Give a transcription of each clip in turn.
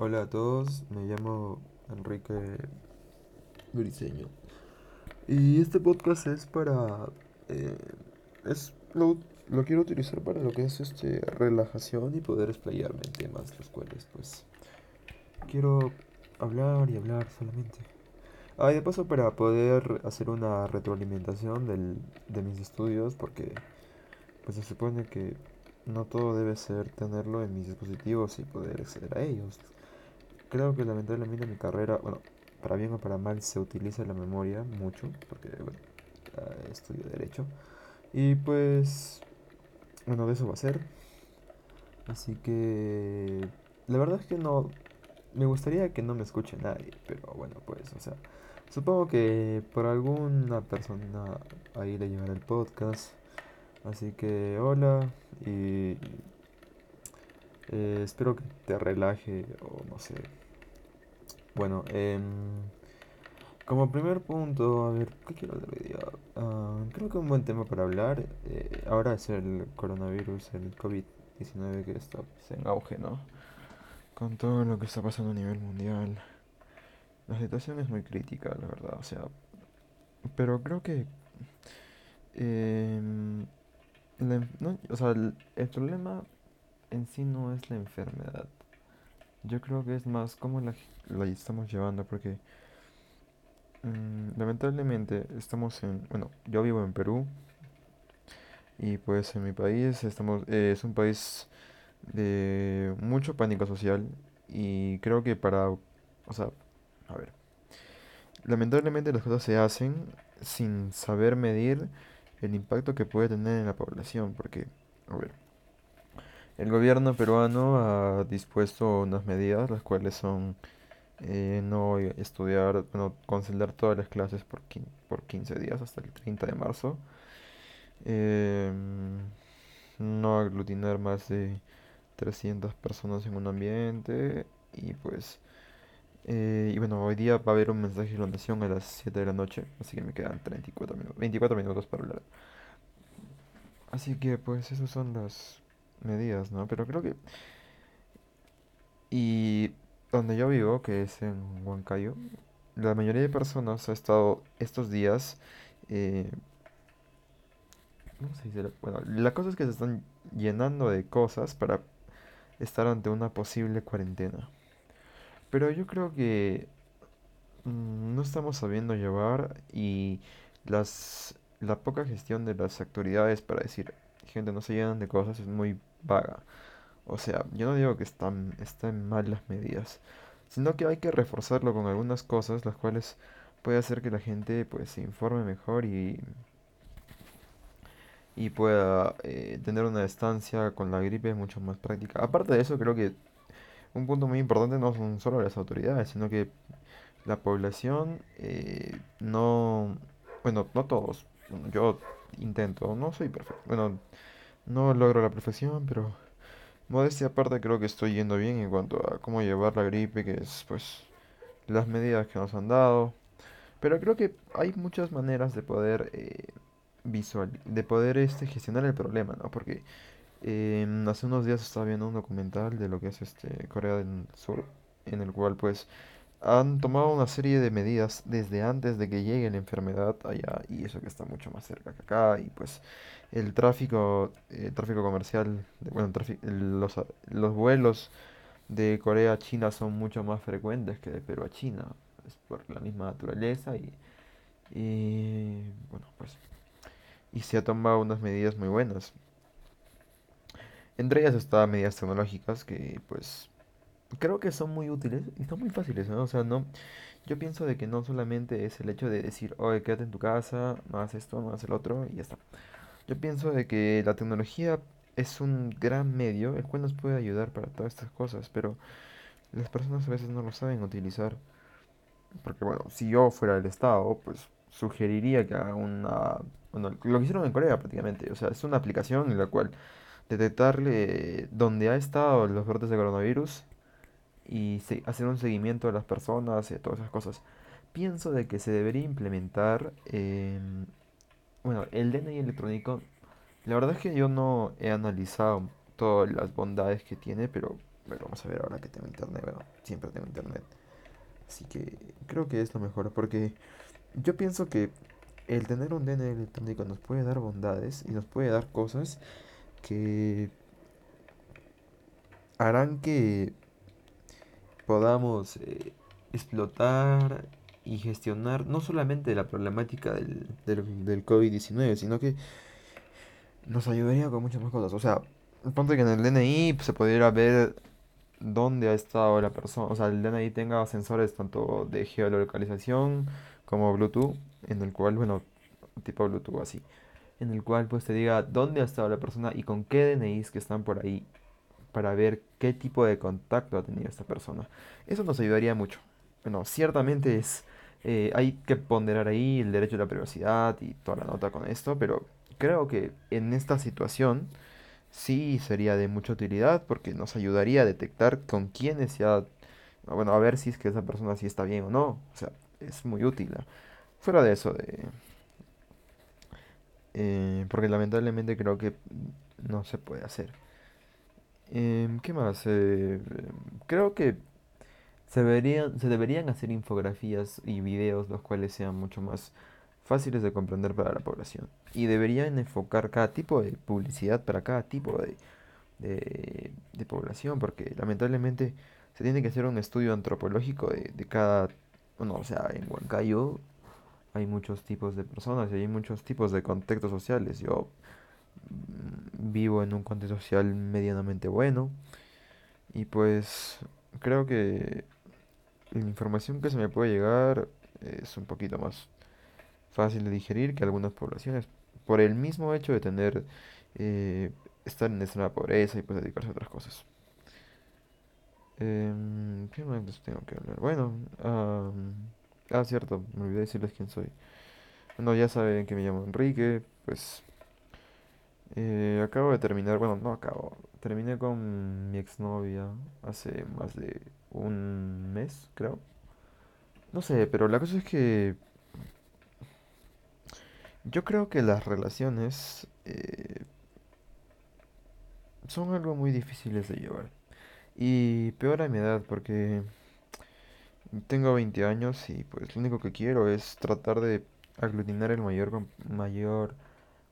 Hola a todos, me llamo Enrique Briceño. Y este podcast es para... eh, es, lo, lo quiero utilizar para lo que es este relajación y poder explayarme en temas los cuales pues quiero hablar y hablar solamente. Ah, y de paso para poder hacer una retroalimentación del, de mis estudios porque pues se supone que no todo debe ser tenerlo en mis dispositivos y poder acceder a ellos. Creo que lamentablemente mi carrera, bueno, para bien o para mal se utiliza la memoria mucho, porque bueno, estudio derecho. Y pues, bueno, de eso va a ser. Así que, la verdad es que no, me gustaría que no me escuche nadie, pero bueno, pues, o sea, supongo que por alguna persona ahí le llegará el podcast. Así que, hola, y eh, espero que te relaje o no sé, Bueno, em, como primer punto, a ver, ¿qué quiero hablar hoy día? Ah, creo que un buen tema para hablar eh, ahora es el coronavirus, el covid diecinueve que está en auge, ¿no? Con todo lo que está pasando a nivel mundial. La situación es muy crítica, la verdad, o sea, pero creo que em, o sea, el problema en sí no es la enfermedad. Yo creo que es más cómo la, la estamos llevando, porque Mm, lamentablemente estamos en, bueno, yo vivo en Perú y pues en mi país estamos, eh, es un país de mucho pánico social y creo que para, o sea, a ver, lamentablemente las cosas se hacen sin saber medir el impacto que puede tener en la población, porque, a ver, el gobierno peruano ha dispuesto unas medidas, las cuales son eh, no estudiar, bueno, cancelar todas las clases por, por 15 días hasta el 30 de marzo. Em, no aglutinar más de 300 personas en un ambiente. Y pues, eh, y bueno, hoy día va a haber un mensaje de inundación a las 7 de la noche, así que me quedan 34 minutos, 24 minutos para hablar. Así que pues esas son las medidas, ¿no? Pero creo que... Y donde yo vivo, que es en Huancayo, la mayoría de personas ha estado estos días, eh, ¿cómo se dice? Bueno, la cosa es que se están llenando de cosas para estar ante una posible cuarentena. Pero yo creo que mm, no estamos sabiendo llevar y las, la poca gestión de las autoridades para decir, gente, no se llenan de cosas es muy vaga. O sea, yo no digo que están, estén mal las medidas, sino que hay que reforzarlo con algunas cosas, las cuales puede hacer que la gente pues se informe mejor y, y pueda eh, tener una estancia con la gripe mucho más práctica. Aparte de eso, creo que un punto muy importante no son solo las autoridades, sino que la población eh, no, bueno, no todos, yo intento, no soy perfecto, bueno, no logro la perfección, pero Modestia aparte creo que estoy yendo bien en cuanto a cómo llevar la gripe, que es pues las medidas que nos han dado. Pero creo que hay muchas maneras de poder eh, visual, de poder este, gestionar el problema, ¿no? Porque eh, hace unos días estaba viendo un documental de lo que es este Corea del Sur, en el cual pues han tomado una serie de medidas desde antes de que llegue la enfermedad allá y eso que está mucho más cerca que acá y pues el tráfico, eh, tráfico comercial, bueno, los, los vuelos de Corea a China son mucho más frecuentes que de Perú a China, es por la misma naturaleza y, y bueno, pues y se ha tomado unas medidas muy buenas. Entre ellas están medidas tecnológicas que pues creo que son muy útiles y son muy fáciles, ¿no? O sea, no, yo pienso de que no solamente es el hecho de decir, oye, quédate en tu casa, no esto, no el otro y ya está. Yo pienso de que la tecnología es un gran medio el cual nos puede ayudar para todas estas cosas, pero las personas a veces no lo saben utilizar. Porque bueno, si yo fuera del Estado, pues sugeriría que haga una... Bueno, lo que hicieron en Corea prácticamente. O sea, es una aplicación en la cual detectarle dónde ha estado los brotes de coronavirus y hacer un seguimiento de las personas y todas esas cosas. Pienso de que se debería implementar, em, bueno, el DNI electrónico. La verdad es que yo no he analizado todas las bondades que tiene, pero pero vamos a ver ahora que tengo internet, bueno, siempre tengo internet. Así que creo que es lo mejor, porque yo pienso que el tener un DNI electrónico nos puede dar bondades y nos puede dar cosas que harán que podamos eh, explotar y gestionar no solamente la problemática del, del, del COVID-19, sino que nos ayudaría con muchas más cosas. O sea, ponte que en el DNI se pudiera ver dónde ha estado la persona. O sea, el DNI tenga sensores tanto de geolocalización como Bluetooth, en el cual, bueno, tipo Bluetooth así, en el cual pues te diga dónde ha estado la persona y con qué DNIs que están por ahí para ver qué tipo de contacto ha tenido esta persona. Eso nos ayudaría mucho. Bueno, ciertamente es... eh, hay que ponderar ahí el derecho a la privacidad y toda la nota con esto, pero creo que en esta situación sí sería de mucha utilidad porque nos ayudaría a detectar con quiénes se ha... Bueno, a ver si es que esa persona sí está bien o no. O sea, es muy útil. Fuera de eso, de... eh, porque lamentablemente creo que no se puede hacer. Em, ¿qué más? Eh, creo que se deberían, se deberían hacer infografías y videos los cuales sean mucho más fáciles de comprender para la población. Y deberían enfocar cada tipo de publicidad para cada tipo de, de, de población, porque lamentablemente se tiene que hacer un estudio antropológico de, de cada, bueno, o sea, en Huancayo hay muchos tipos de personas y hay muchos tipos de contextos sociales. Yo vivo en un contexto social medianamente bueno y pues creo que la información que se me puede llegar es un poquito más fácil de digerir que algunas poblaciones, por el mismo hecho de tener, eh, estar en extrema pobreza y pues dedicarse a otras cosas. Em, ¿qué más tengo que hablar? Bueno, ah, cierto, me olvidé decirles quién soy. Bueno, ya saben que me llamo Enrique, pues eh, acabo de terminar, bueno, no acabo, terminé con mi exnovia hace más de un mes, creo. No sé, pero la cosa es que yo creo que las relaciones eh, son algo muy difíciles de llevar. Y peor a mi edad, porque tengo 20 años y pues lo único que quiero es tratar de aglutinar el mayor, mayor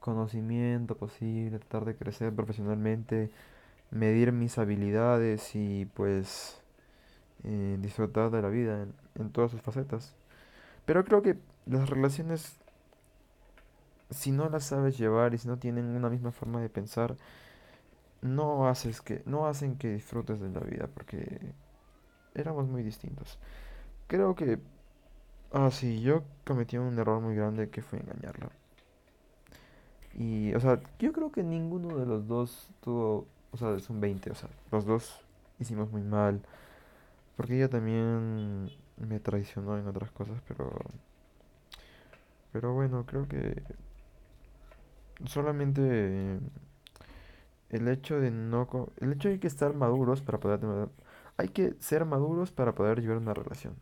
conocimiento posible, tratar de crecer profesionalmente, medir mis habilidades y pues eh, disfrutar de la vida en, en todas sus facetas. Pero creo que las relaciones, si no las sabes llevar y si no tienen una misma forma de pensar, no haces que, no hacen que disfrutes de la vida porque éramos muy distintos. Creo que, ah, sí, yo cometí un error muy grande que fue engañarla. Y, o sea, yo creo que ninguno de los dos tuvo, o sea, es un 20, o sea, los dos hicimos muy mal, porque ella también me traicionó en otras cosas, pero, pero bueno, creo que solamente el hecho de no, el hecho de que estar maduros para poder hay que ser maduros para poder llevar una relación.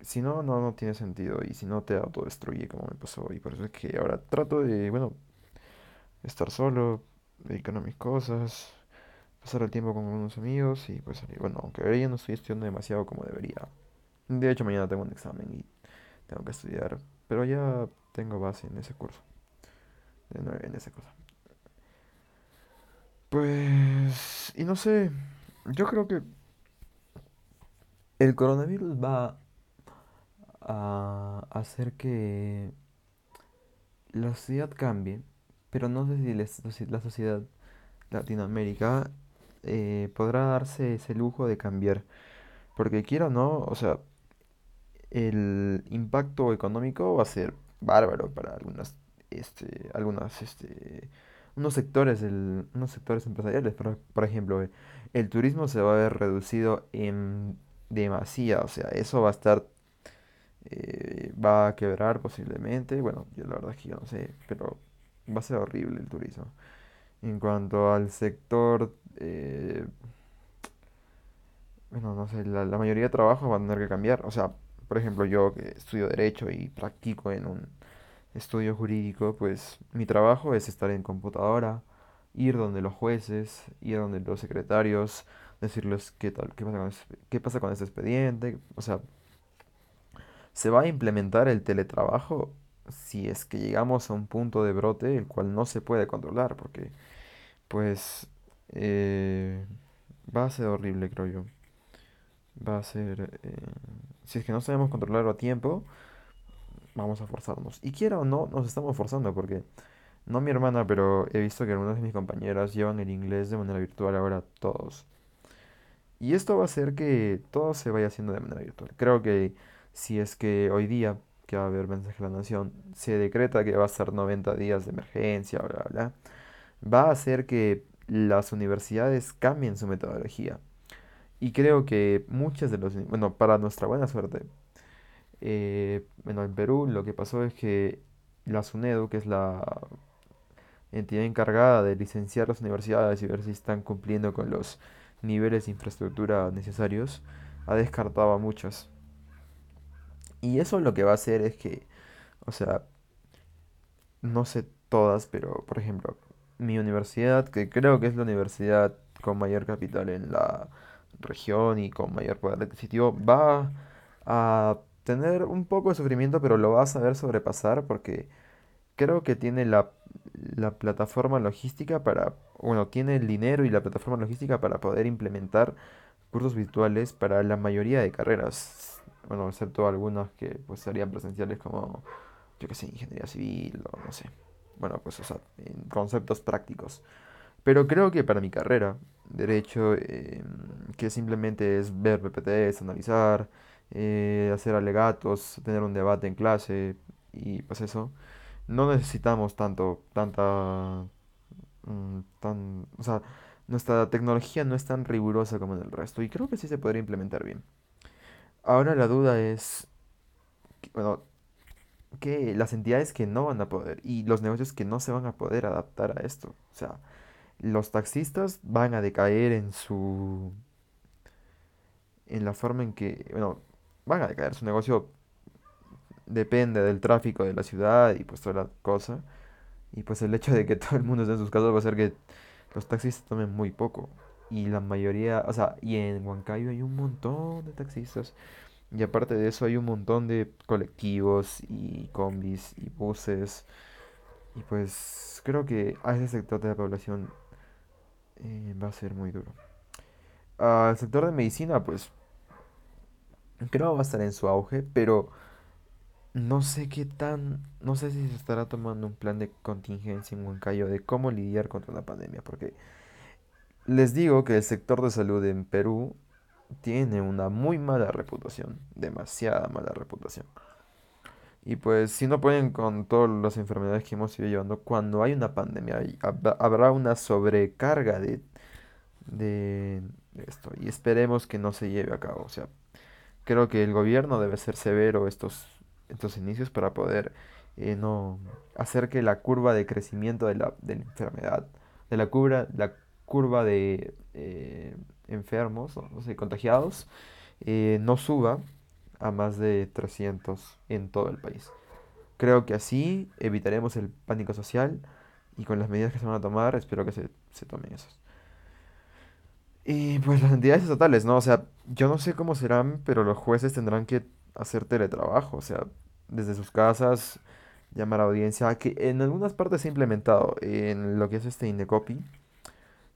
Si no, no, no tiene sentido y si no te autodestruye como me pasó y por eso es que ahora trato de, bueno, estar solo, dedicarme a mis cosas, pasar el tiempo con unos amigos y pues salir. Bueno, aunque ahora ya no estoy estudiando demasiado como debería. De hecho, mañana tengo un examen y tengo que estudiar, pero ya tengo base en ese curso, en esa cosa. Pues, y no sé, yo creo que el coronavirus va a hacer que la sociedad cambie, pero no sé si la, soci- la sociedad Latinoamérica eh, podrá darse ese lujo de cambiar, porque quiera o no, o sea, el impacto económico va a ser bárbaro para algunas, este, algunas, este, unos sectores unos sectores empresariales. Por, por ejemplo, eh, el turismo se va a ver reducido en demasía, o sea, eso va a estar, eh, va a quebrar posiblemente. Bueno, yo la verdad es que yo no sé, pero va a ser horrible el turismo. En cuanto al sector, eh, bueno, no sé, la, la mayoría de trabajos van a tener que cambiar. O sea, por ejemplo, yo que estudio derecho y practico en un estudio jurídico, pues mi trabajo es estar en computadora, ir donde los jueces, ir donde los secretarios, decirles qué tal, qué pasa con ese- qué pasa con este expediente. O sea, se va a implementar el teletrabajo si es que llegamos a un punto de brote el cual no se puede controlar, porque pues eh, va a ser horrible, creo yo. Va a ser... eh, si es que no sabemos controlarlo a tiempo, vamos a forzarnos. Y quiera o no, nos estamos forzando, porque no mi hermana, pero he visto que algunas de mis compañeras llevan el inglés de manera virtual ahora todos. Y esto va a hacer que todo se vaya haciendo de manera virtual. Creo que si es que hoy día, que va a haber mensaje a la nación, se decreta que va a ser 90 días de emergencia, bla, bla, bla, va a hacer que las universidades cambien su metodología. Y creo que muchas de los, bueno, para nuestra buena suerte, eh, bueno, en Perú lo que pasó es que la SUNEDU, que es la entidad encargada de licenciar las universidades y ver si están cumpliendo con los niveles de infraestructura necesarios, ha descartado a muchas. Y eso lo que va a hacer es que, o sea, no sé todas, pero por ejemplo, mi universidad, que creo que es la universidad con mayor capital en la región y con mayor poder adquisitivo, va a tener un poco de sufrimiento, pero lo va a saber sobrepasar porque creo que tiene la, la plataforma logística para, bueno, tiene el dinero y la plataforma logística para poder implementar cursos virtuales para la mayoría de carreras. Bueno, excepto algunas que pues serían presenciales como, yo qué sé, ingeniería civil o no sé. Bueno, pues o sea, conceptos prácticos. Pero creo que para mi carrera, derecho, eh, que simplemente es ver PPTs, analizar, eh, hacer alegatos, tener un debate en clase y pues eso, no necesitamos tanto, tanta, mm, tan, o sea, nuestra tecnología no es tan rigurosa como en el resto y creo que sí se podría implementar bien. Ahora la duda es, bueno, que las entidades que no van a poder y los negocios que no se van a poder adaptar a esto. O sea, los taxistas van a decaer en su, en la forma en que, bueno, van a decaer. Su negocio depende del tráfico de la ciudad y pues toda la cosa. Y pues el hecho de que todo el mundo esté en sus casas va a hacer que los taxistas tomen muy poco. Y la mayoría, o sea, y en Huancayo hay un montón de taxistas. Y aparte de eso hay un montón de colectivos y combis y buses. Y pues creo que a ese sector de la población eh, va a ser muy duro. Al sector de medicina, pues creo va a estar en su auge, pero no sé qué tan, no sé si se estará tomando un plan de contingencia en Huancayo de cómo lidiar contra la pandemia, porque les digo que el sector de salud en Perú tiene una muy mala reputación, demasiada mala reputación. Y pues si no pueden con todas las enfermedades que hemos ido llevando, cuando hay una pandemia habrá una sobrecarga de, de esto y esperemos que no se lleve a cabo. O sea, creo que el gobierno debe ser severo estos, estos inicios para poder eh, no hacer que la curva de crecimiento de la, de la enfermedad, de la curva, la curva de eh, enfermos, o sé, contagiados, eh, no suba a más de 300 en todo el país. Creo que así evitaremos el pánico social y con las medidas que se van a tomar, espero que se, se tomen esas. Y pues las entidades estatales, ¿no? O sea, yo no sé cómo serán, pero los jueces tendrán que hacer teletrabajo, o sea, desde sus casas, llamar a audiencia, que en algunas partes se ha implementado, en lo que es este Indecopi,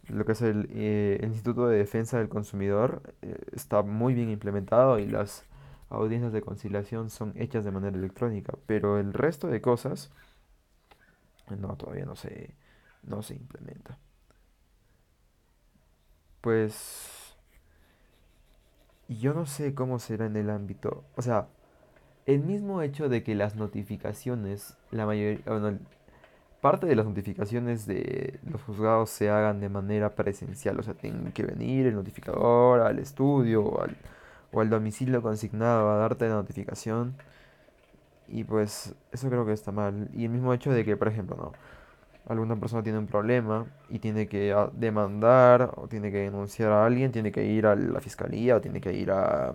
lo que es el, eh, el Instituto de Defensa del Consumidor, eh, está muy bien implementado y las audiencias de conciliación son hechas de manera electrónica, pero el resto de cosas, no, todavía no se, no se implementa. Pues yo no sé cómo será en el ámbito, o sea, el mismo hecho de que las notificaciones, la mayoría, parte de las notificaciones de los juzgados se hagan de manera presencial, o sea, tienen que venir el notificador al estudio o al, o al domicilio consignado a darte la notificación. Y pues eso creo que está mal. Y el mismo hecho de que, por ejemplo, no, alguna persona tiene un problema y tiene que ah, demandar o tiene que denunciar a alguien, tiene que ir a la fiscalía o tiene que ir a,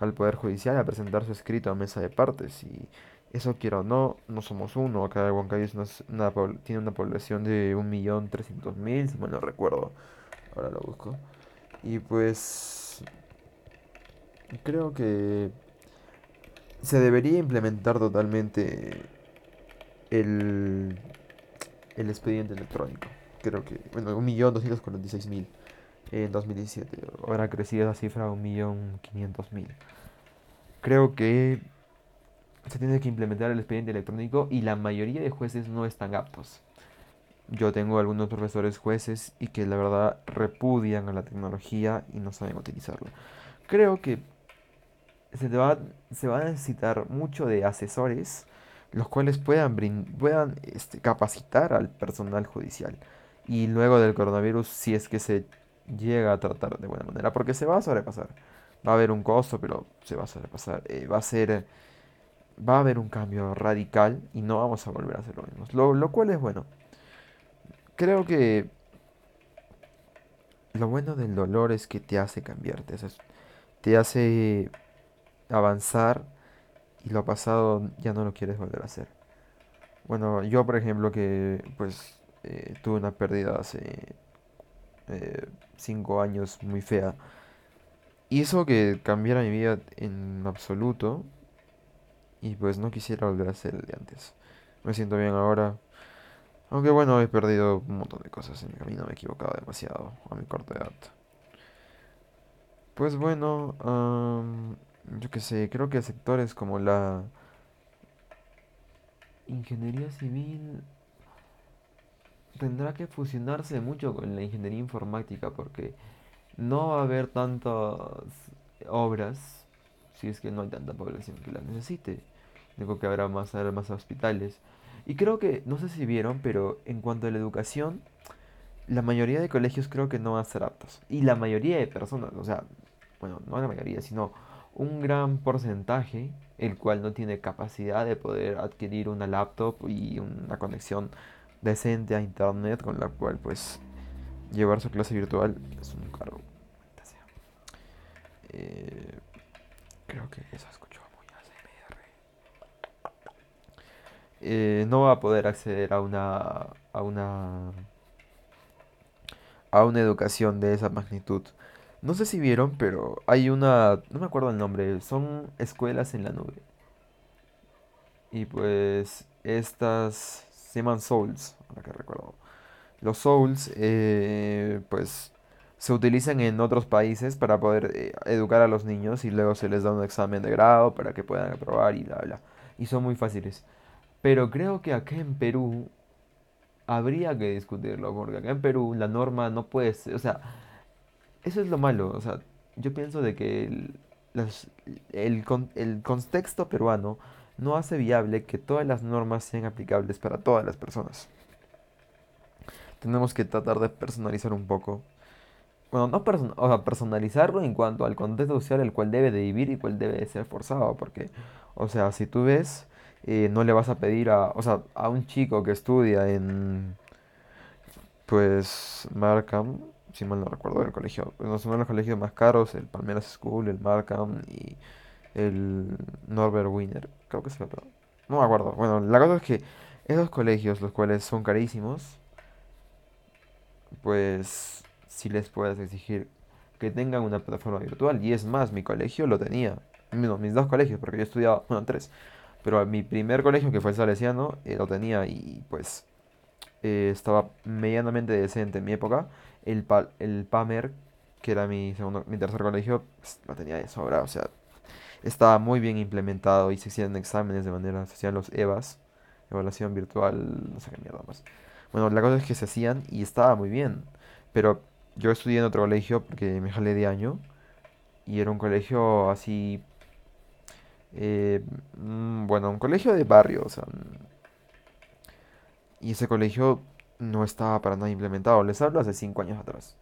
al Poder Judicial a presentar su escrito a mesa de partes. Y Eso quiero o no, no somos uno. Acá Huancayo es una, s- una pobl- tiene una población de 1.300.000, si mal no recuerdo. Ahora lo busco. Y pues creo que se debería implementar totalmente el, el expediente electrónico. Creo que, bueno, 1.246.000 en 2017. Ahora ha crecido esa cifra a 1.500.000. Creo que se tiene que implementar el expediente electrónico y la mayoría de jueces no están aptos. Yo tengo algunos profesores jueces y que la verdad repudian a la tecnología y no saben utilizarla. Creo que se va, se va a necesitar mucho de asesores los cuales puedan, puedan este, capacitar al personal judicial. Y luego del coronavirus, si es que se llega a tratar de buena manera, porque se va a sobrepasar. Va a haber un costo, pero se va a sobrepasar. Eh, va a ser, va a haber un cambio radical y no vamos a volver a hacer lo mismo. Lo, lo cual es bueno. Creo que lo bueno del dolor es que te hace cambiarte, te hace avanzar y lo pasado ya no lo quieres volver a hacer. Bueno, yo por ejemplo que pues eh, tuve una pérdida hace eh, cinco años muy fea. Hizo que cambiara mi vida en absoluto y pues no quisiera volver a ser el de antes. Me siento bien ahora, aunque bueno, he perdido un montón de cosas en mi camino, me he equivocado demasiado a mi corta edad. Pues bueno, am, yo qué sé, creo que sectores como la ingeniería civil tendrá que fusionarse mucho con la ingeniería informática porque no va a haber tantas obras si es que no hay tanta población que las necesite. Digo que habrá más, habrá más hospitales. Y creo que, no sé si vieron, pero en cuanto a la educación, la mayoría de colegios creo que no van a ser aptos. Y la mayoría de personas, o sea, bueno, no la mayoría, sino un gran porcentaje, el cual no tiene capacidad de poder adquirir una laptop y una conexión decente a internet con la cual pues llevar su clase virtual es un cargo. Eh, creo que eso escuchó muy ASMR. Eh, no va a poder acceder a una a una a una educación de esa magnitud. No sé si vieron, pero hay una, no me acuerdo el nombre, son escuelas en la nube. Y pues estas se llaman Souls, ahora que recuerdo. Los Souls, eh, pues se utilizan en otros países para poder eh, educar a los niños y luego se les da un examen de grado para que puedan aprobar y bla, bla. Y son muy fáciles. Pero creo que acá en Perú habría que discutirlo, porque acá en Perú la norma no puede ser, o sea, eso es lo malo, o sea, yo pienso de que el, las- el, el contexto peruano no hace viable que todas las normas sean aplicables para todas las personas. Tenemos que tratar de personalizar un poco. Bueno, no person- o sea, personalizarlo en cuanto al contexto social el cual debe de vivir y cuál debe de ser forzado, porque, o sea, si tú ves, no le vas a pedir a, o sea, a un chico que estudia en, pues, Markham, si mal no recuerdo el colegio, no son los colegios más caros, el Palmeras School, el Markham y el Norbert Wiener, creo que es el otro. No me acuerdo. Bueno, la cosa es que esos colegios, los cuales son carísimos, pues si les puedes exigir que tengan una plataforma virtual. Y es más, mi colegio lo tenía. Mis dos colegios, porque yo estudiaba, bueno, tres. Pero mi primer colegio, que fue el Salesiano, eh, lo tenía y pues eh, estaba medianamente decente en mi época. El, pa- el PAMER, que era mi segundo, mi tercer colegio, pues, lo tenía de sobra. O sea, estaba muy bien implementado y se hacían exámenes de manera, se hacían los EVAs, evaluación virtual, no sé qué mierda más. Bueno, la cosa es que se hacían y estaba muy bien. Pero yo estudié en otro colegio porque me jalé de año y era un colegio así, eh, mm, bueno, un colegio de barrio, o sea, mm, y ese colegio no estaba para nada implementado. Les hablo hace cinco años atrás.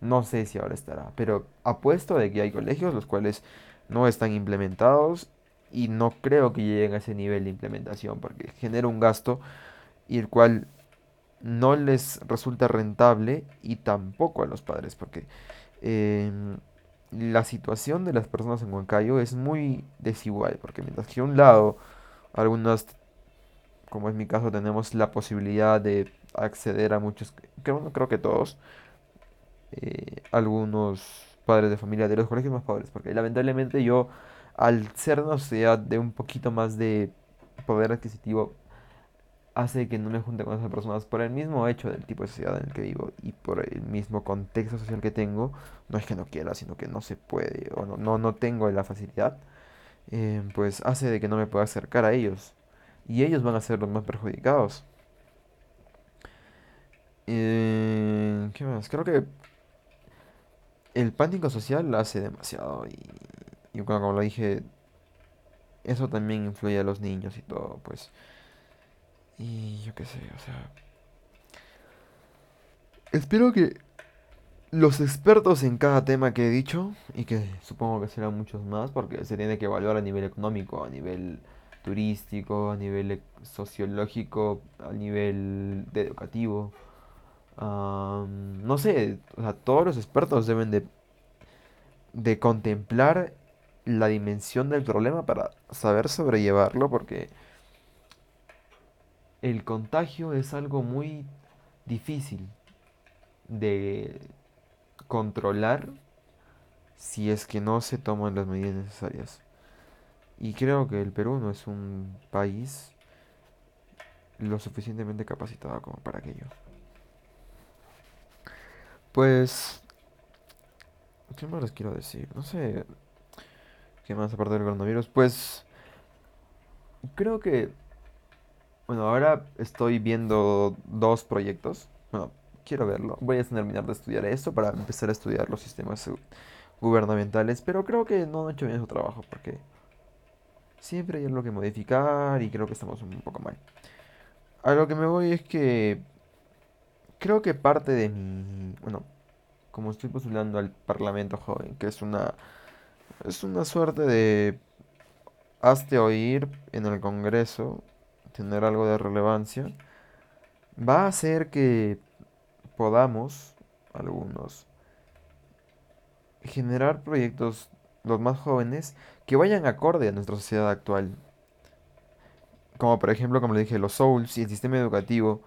No sé si ahora estará, pero apuesto de que hay colegios los cuales no están implementados y no creo que lleguen a ese nivel de implementación porque genera un gasto y el cual no les resulta rentable y tampoco a los padres, porque em, la situación de las personas en Huancayo es muy desigual, porque mientras que un lado Algunas, como es mi caso, tenemos la posibilidad de acceder a muchos, creo, creo que todos, eh, algunos padres de familia de los colegios más pobres, porque lamentablemente yo, al ser una sociedad de un poquito más de poder adquisitivo, hace que no me junte con esas personas por el mismo hecho del tipo de sociedad en el que vivo y por el mismo contexto social que tengo. No es que no quiera, sino que no se puede o no, no, no tengo la facilidad. eh, pues hace de que no me pueda acercar a ellos. Y ellos van a ser los más perjudicados. Eh, ¿qué más? Creo que el pánico social hace demasiado. Y, como lo dije, eso también influye a los niños y todo, pues. Y yo qué sé, o sea. Espero que los expertos en cada tema que he dicho, y que supongo que serán muchos más, porque se tiene que evaluar a nivel económico, a nivel turístico, a nivel e- sociológico, a nivel de educativo. am, no sé, o sea, todos los expertos deben de, de contemplar la dimensión del problema para saber sobrellevarlo, porque el contagio es algo muy difícil de controlar si es que no se toman las medidas necesarias. Y creo que el Perú no es un país lo suficientemente capacitado como para aquello. Pues, ¿qué más les quiero decir? No sé, ¿qué más aparte del coronavirus? Pues, creo que, bueno, ahora estoy viendo dos proyectos. Bueno, quiero verlo. Voy a terminar de estudiar esto para empezar a estudiar los sistemas gu- gubernamentales, pero creo que no han hecho bien su trabajo porque siempre hay algo que modificar y creo que estamos un poco mal. A lo que me voy es que creo que parte de mi, bueno, como estoy postulando al Parlamento Joven, que es una, es una suerte de hazte oír en el Congreso, tener algo de relevancia, va a hacer que podamos, algunos, generar proyectos, los más jóvenes, que vayan acorde a nuestra sociedad actual. Como por ejemplo, como le dije, los Souls y el sistema educativo.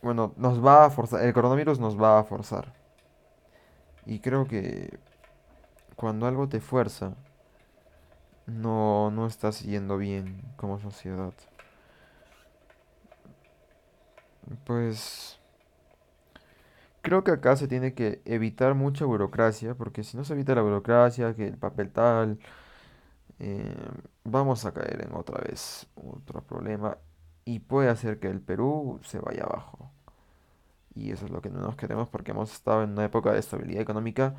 Bueno, nos va a forzar, el coronavirus nos va a forzar. Y creo que cuando algo te fuerza, no, no estás yendo bien como sociedad. Pues creo que acá se tiene que evitar mucha burocracia, porque si no se evita la burocracia, que el papel tal, eh, vamos a caer en otra vez otro problema y puede hacer que el Perú se vaya abajo. Y eso es lo que no nos queremos porque hemos estado en una época de estabilidad económica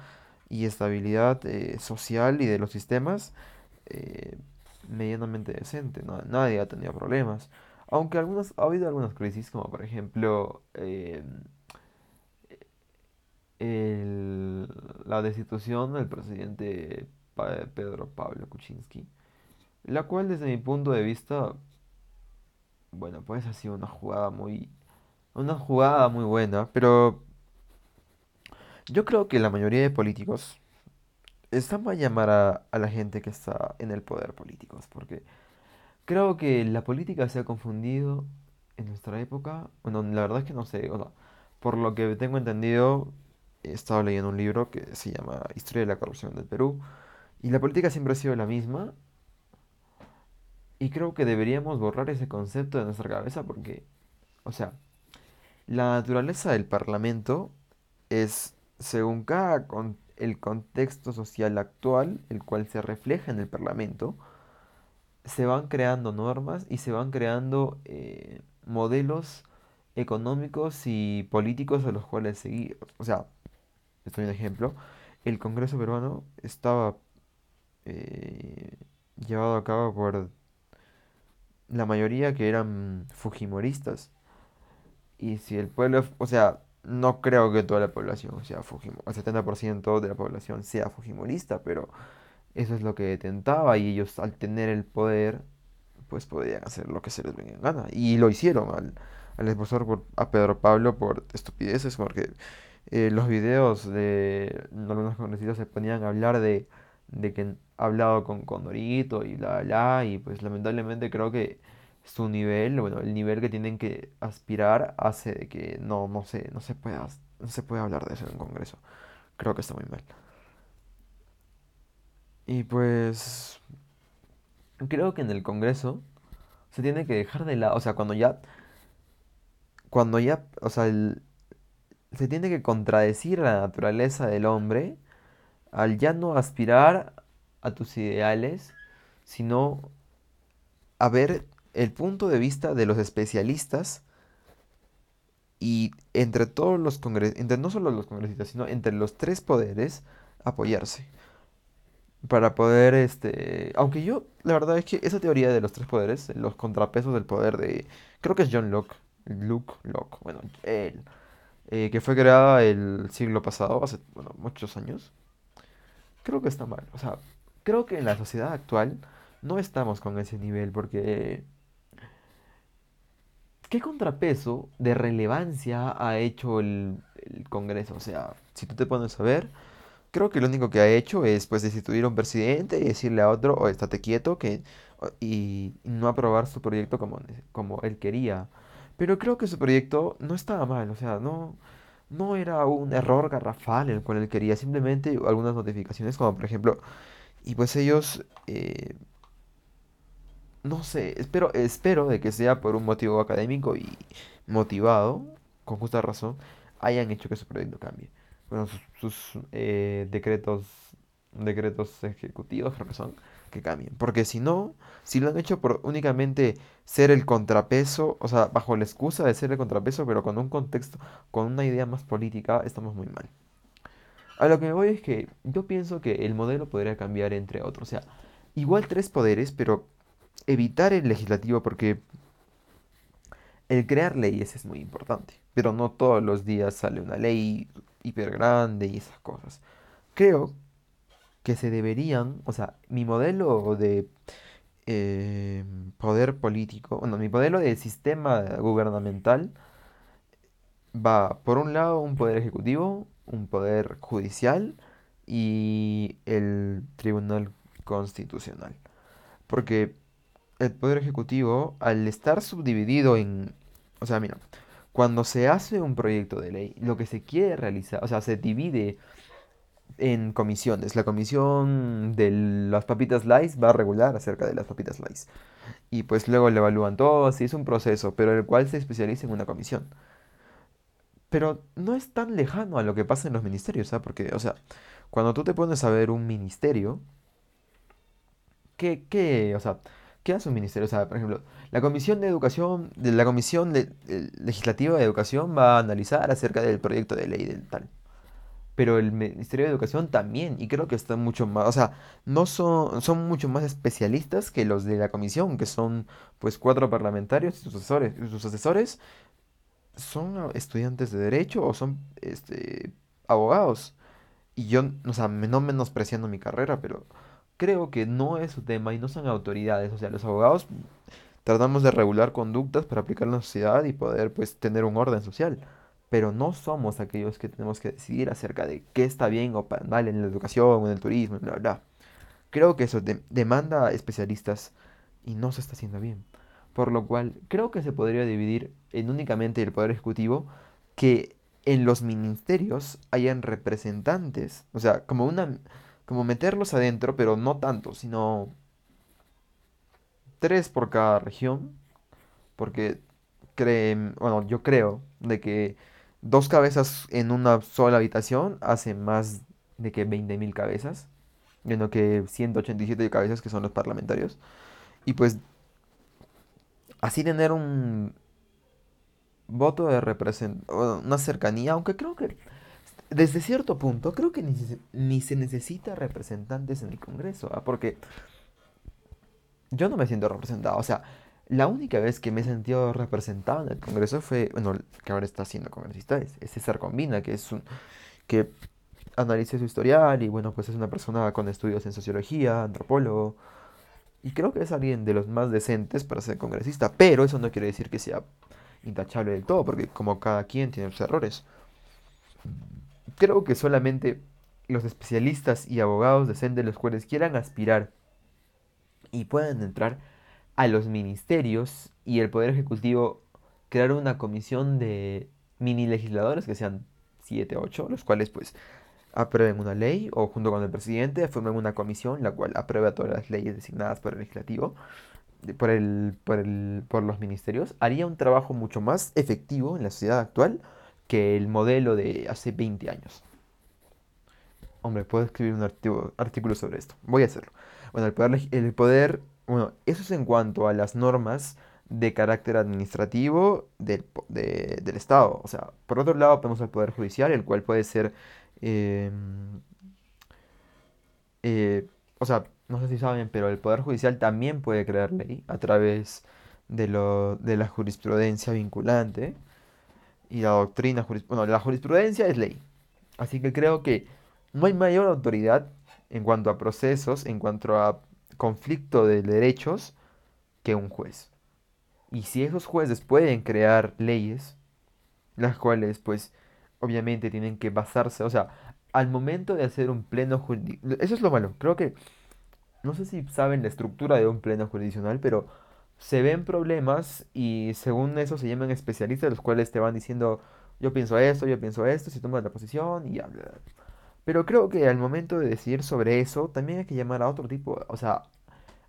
y estabilidad eh, social y de los sistemas eh, medianamente decente. no- nadie ha tenido problemas. Aunque ha habido algunas crisis, como por ejemplo eh, la destitución del presidente Pedro Pablo Kuczynski, la cual desde mi punto de vista, bueno, pues ha sido una jugada muy, una jugada muy buena, pero yo creo que la mayoría de políticos están para llamar a, la gente que está en el poder políticos, porque creo que la política se ha confundido en nuestra época. Bueno, la verdad es que no sé, o sea, por lo que tengo entendido, he estado leyendo un libro que se llama Historia de la corrupción del Perú, y la política siempre ha sido la misma, y creo que deberíamos borrar ese concepto de nuestra cabeza porque, o sea, la naturaleza del parlamento es, según cada el contexto social actual, el cual se refleja en el parlamento, se van creando normas y se van creando eh, modelos económicos y políticos a los cuales seguir. O sea, estoy un ejemplo. El Congreso peruano estaba eh, llevado a cabo por la mayoría que eran fujimoristas. Y si el pueblo, o sea, no creo que toda la población sea fujimo, el 70% de la población sea fujimorista, pero eso es lo que tentaba y ellos al tener el poder, pues podían hacer lo que se les venga en gana. Y lo hicieron al, al por- a Pedro Pablo por estupideces, porque eh, los videos de algunos congresistas se ponían a hablar de, de que ha hablado con Condorito y bla, bla, y pues lamentablemente creo que su nivel, bueno, el nivel que tienen que aspirar hace de que no, no se, no se pueda, no se puede hablar de eso en un congreso. Creo que está muy mal. Y pues creo que en el congreso se tiene que dejar de lado, o sea, cuando ya, cuando ya, o sea, se tiene que contradecir la naturaleza del hombre al ya no aspirar a tus ideales, sino a ver el punto de vista de los especialistas y entre todos los congresistas, entre no solo los congresistas, sino entre los tres poderes, apoyarse. Para poder, este, aunque yo, la verdad es que esa teoría de los tres poderes, los contrapesos del poder de, creo que es John Locke, Luke Locke, bueno, él, eh, que fue creada el siglo pasado, hace, bueno, muchos años, creo que está mal. O sea, creo que en la sociedad actual no estamos con ese nivel, porque ¿qué contrapeso de relevancia ha hecho el, Congreso? O sea, si tú te pones a ver, creo que lo único que ha hecho es pues destituir a un presidente y decirle a otro, o estate quieto, que, y, no aprobar su proyecto como, como él quería. Pero creo que su proyecto no estaba mal, o sea, no, no era un error garrafal el cual él quería, simplemente algunas notificaciones, como por ejemplo, y pues ellos, eh, no sé, espero, espero de que sea por un motivo académico y motivado, con justa razón, hayan hecho que su proyecto cambie. Bueno, sus, sus, eh, decretos, decretos ejecutivos creo que son, que cambien. Porque si no, si lo han hecho por únicamente ser el contrapeso, o sea, bajo la excusa de ser el contrapeso, pero con un contexto, con una idea más política, estamos muy mal. A lo que me voy es que yo pienso que el modelo podría cambiar entre otros. O sea, igual tres poderes, pero evitar el legislativo porque el crear leyes es muy importante. Pero no todos los días sale una ley hiper grande y esas cosas. Creo que se deberían, o sea, mi modelo de eh, poder político, bueno, mi modelo de sistema gubernamental va por un lado un poder ejecutivo, un poder judicial y el tribunal constitucional. Porque el poder ejecutivo, al estar subdividido en... O sea, mira, cuando se hace un proyecto de ley, lo que se quiere realizar, o sea, se divide en comisiones. La comisión de las papitas Lays va a regular acerca de las papitas Lays. Y pues luego le evalúan todo, sí es un proceso, pero el cual se especializa en una comisión. Pero no es tan lejano a lo que pasa en los ministerios, ¿sabes? Porque, o sea, cuando tú te pones a ver un ministerio, ¿qué, qué, o sea, qué hace un ministerio? O sea, por ejemplo, la Comisión de Educación, de la Comisión de- eh, Legislativa de Educación va a analizar acerca del proyecto de ley del tal. Pero el Ministerio de Educación también, y creo que están mucho más, o sea, no son, son mucho más especialistas que los de la comisión, que son pues cuatro parlamentarios y sus asesores, y sus asesores son estudiantes de derecho o son este, abogados. Y yo, o sea, no menospreciando mi carrera, pero creo que no es su tema y no son autoridades. O sea, los abogados tratamos de regular conductas para aplicar la sociedad y poder, pues, tener un orden social. Pero no somos aquellos que tenemos que decidir acerca de qué está bien o mal en la educación o en el turismo, bla. bla. Creo que eso de- demanda especialistas y no se está haciendo bien. Por lo cual, creo que se podría dividir en únicamente el poder ejecutivo, que en los ministerios hayan representantes, o sea, como una, como meterlos adentro, pero no tanto, sino tres por cada región, porque creen, bueno, yo creo de que dos cabezas en una sola habitación hacen más de que 20.000 cabezas, en que 187 cabezas que son los parlamentarios. Y pues así tener un voto de representación, una cercanía, aunque creo que desde cierto punto, creo que ni ni se necesita representantes en el Congreso, ¿ah? Porque yo no me siento representado, o sea, la única vez que me he sentido representado en el Congreso fue, bueno, que ahora está siendo congresista, es, César Combina, que es un, que analicé su historial y bueno, pues es una persona con estudios en sociología, antropólogo, y creo que es alguien de los más decentes para ser congresista, pero eso no quiere decir que sea intachable del todo, porque como cada quien tiene sus errores. Creo que solamente los especialistas y abogados decentes los cuales quieran aspirar y puedan entrar a los ministerios y el Poder Ejecutivo crear una comisión de mini legisladores que sean 7, 8, los cuales pues aprueben una ley o junto con el presidente formen una comisión la cual aprueba todas las leyes designadas por el legislativo, por, el, por, el, por los ministerios, haría un trabajo mucho más efectivo en la sociedad actual que el modelo de hace 20 años. Hombre, puedo escribir un artículo, sobre esto. Voy a hacerlo. Bueno, el poder, el poder, bueno, eso es en cuanto a las normas de carácter administrativo del, del Estado. O sea, por otro lado tenemos el Poder Judicial, el cual puede ser Em, eh, o sea, no sé si saben, pero el Poder Judicial también puede crear ley a través de, lo, de la jurisprudencia vinculante y la doctrina. Bueno, la jurisprudencia es ley. Así que creo que no hay mayor autoridad en cuanto a procesos, en cuanto a conflicto de derechos, que un juez. Y si esos jueces pueden crear leyes, las cuales pues obviamente tienen que basarse, o sea, al momento de hacer un pleno jurisdiccional, eso es lo malo, creo que, no sé si saben la estructura de un pleno jurisdiccional, pero se ven problemas y según eso se llaman especialistas, los cuales te van diciendo, yo pienso esto, yo pienso esto, si tomas la posición y ya. Pero creo que al momento de decidir sobre eso, también hay que llamar a otro tipo, o sea,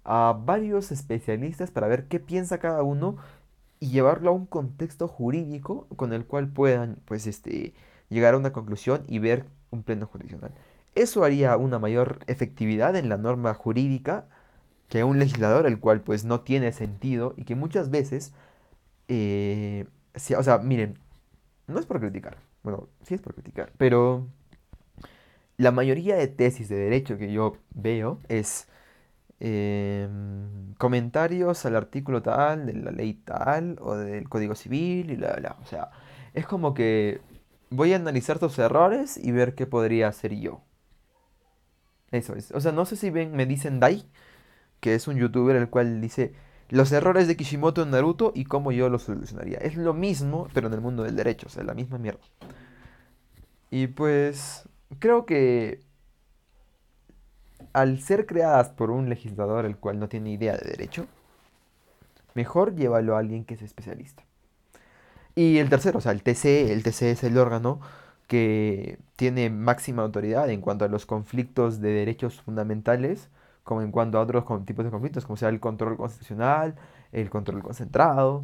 a varios especialistas para ver qué piensa cada uno y llevarlo a un contexto jurídico con el cual puedan, pues, este, llegar a una conclusión y ver un pleno jurisdiccional. Eso haría una mayor efectividad en la norma jurídica que un legislador, el cual, pues, no tiene sentido y que muchas veces, eh, o sea, miren, no es por criticar, bueno, sí es por criticar, pero la mayoría de tesis de derecho que yo veo es Em, comentarios al artículo tal, de la ley tal, o del Código Civil, y bla, bla. O sea, es como que voy a analizar tus errores y ver qué podría hacer yo. Eso es. O sea, no sé si ven, me dicen Dai, que es un youtuber el cual dice los errores de Kishimoto en Naruto y cómo yo los solucionaría. Es lo mismo, pero en el mundo del derecho, o sea, la misma mierda. Y pues creo que al ser creadas por un legislador el cual no tiene idea de derecho, mejor llévalo a alguien que es especialista. Y el tercero, o sea, el TC, el TC es el órgano que tiene máxima autoridad en cuanto a los conflictos de derechos fundamentales, como en cuanto a otros tipos de conflictos, como sea el control constitucional, el control concentrado.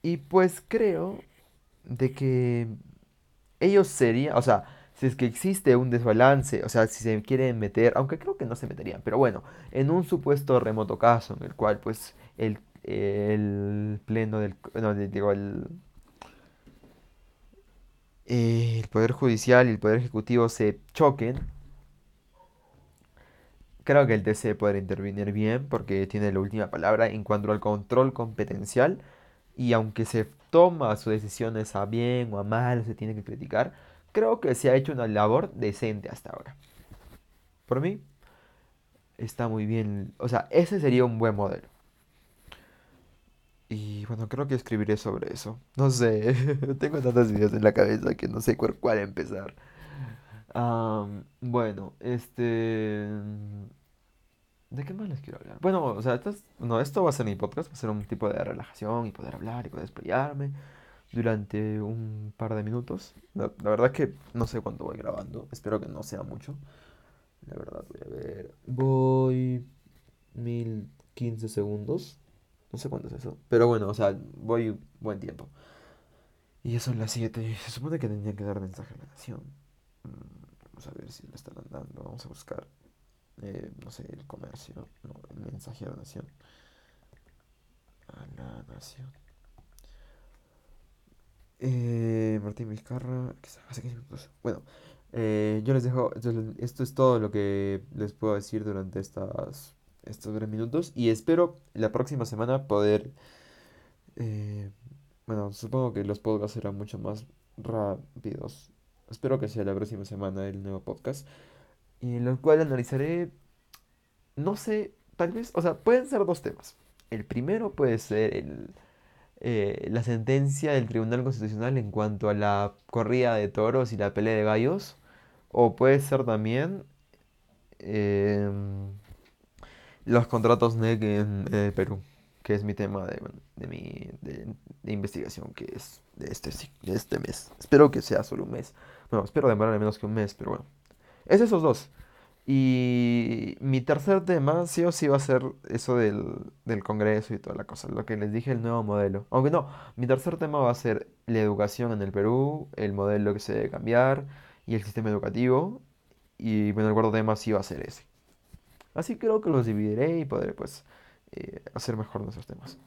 Y pues creo de que ellos serían, o sea, si es que existe un desbalance, o sea, si se quieren meter, aunque creo que no se meterían, pero bueno, en un supuesto remoto caso en el cual pues el, el pleno del, no, digo, el, el Poder Judicial y el Poder Ejecutivo se choquen, creo que el TC puede intervenir bien porque tiene la última palabra en cuanto al control competencial y aunque se toma sus decisiones a bien o a mal, se tiene que criticar, creo que se ha hecho una labor decente hasta ahora. Por mí, está muy bien. O sea, ese sería un buen modelo. Y bueno, creo que escribiré sobre eso. No sé, tengo tantas ideas en la cabeza que no sé cuál, cuál empezar. Bueno, este... ¿De qué más les quiero hablar? Bueno, o sea, esto, no, esto va a ser mi podcast, va a ser un tipo de relajación y poder hablar y poder explayarme durante un par de minutos. La, verdad es que no sé cuánto voy grabando. Espero que no sea mucho. La verdad, voy a ver. Voy 1015 segundos. No sé cuánto es eso. Pero bueno, o sea, voy buen tiempo. Y ya son las 7. Se supone que tendría que dar mensaje a la nación. A ver si lo están dando. Vamos a buscar. Eh, no sé, el comercio. El mensaje a la nación. A la nación. Eh, Martín Vizcarra, hace 15 minutos. Bueno, eh, yo les dejo, esto es todo lo que les puedo decir durante estas, estos breves minutos y espero la próxima semana poder, eh, bueno, supongo que los podcasts serán mucho más rápidos. Espero que sea la próxima semana el nuevo podcast en el cual analizaré, no sé, tal vez, o sea, pueden ser dos temas. El primero puede ser el eh, la sentencia del Tribunal Constitucional en cuanto a la corrida de toros y la pelea de gallos, O puede ser también em, los contratos NEC en eh, Perú, que es mi tema de, de mi de, investigación, que es de este, de este mes. Espero que sea solo un mes. Bueno, espero demorar menos que un mes, pero bueno. Es esos dos. Y mi tercer tema sí o sí va a ser eso del, del Congreso y toda la cosa, lo que les dije, el nuevo modelo. Aunque no, mi tercer tema va a ser la educación en el Perú, el modelo que se debe cambiar y el sistema educativo. Y bueno, el cuarto tema sí va a ser ese. Así creo que los dividiré y podré pues eh, hacer mejor nuestros temas.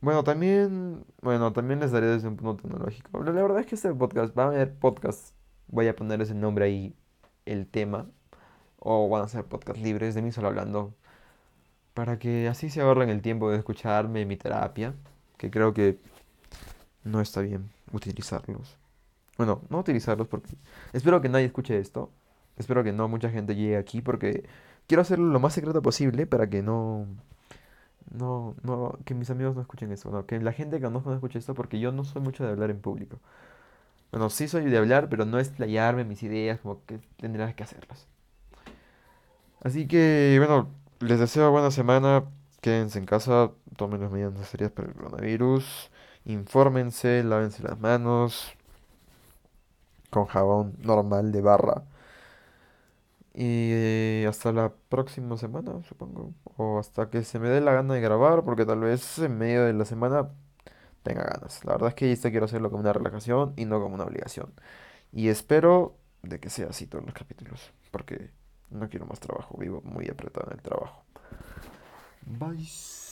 Bueno, también, bueno, también les daré desde un punto tecnológico. La verdad es que este podcast, va a haber podcast, voy a poner ese nombre ahí, el tema, o van a ser podcast libres de mí solo hablando, para que así se ahorren el tiempo de escucharme mi terapia, que creo que no está bien utilizarlos. Bueno, no utilizarlos porque espero que nadie escuche esto, espero que no mucha gente llegue aquí porque quiero hacerlo lo más secreto posible para que no no, no, que mis amigos no escuchen eso, no, que la gente que conozco no escuche esto porque yo no soy mucho de hablar en público. Bueno, sí soy de hablar, pero no explayarme mis ideas como que tendrás que hacerlas. Así que, bueno, les deseo buena semana, quédense en casa, tomen las medidas necesarias para el coronavirus, infórmense, lávense las manos con jabón normal de barra. Y hasta la próxima semana, supongo. O hasta que se me dé la gana de grabar, porque tal vez en medio de la semana tenga ganas. La verdad es que esto quiero hacerlo como una relajación y no como una obligación. Y espero de que sea así todos los capítulos, porque no quiero más trabajo, vivo muy apretado en el trabajo. Bye.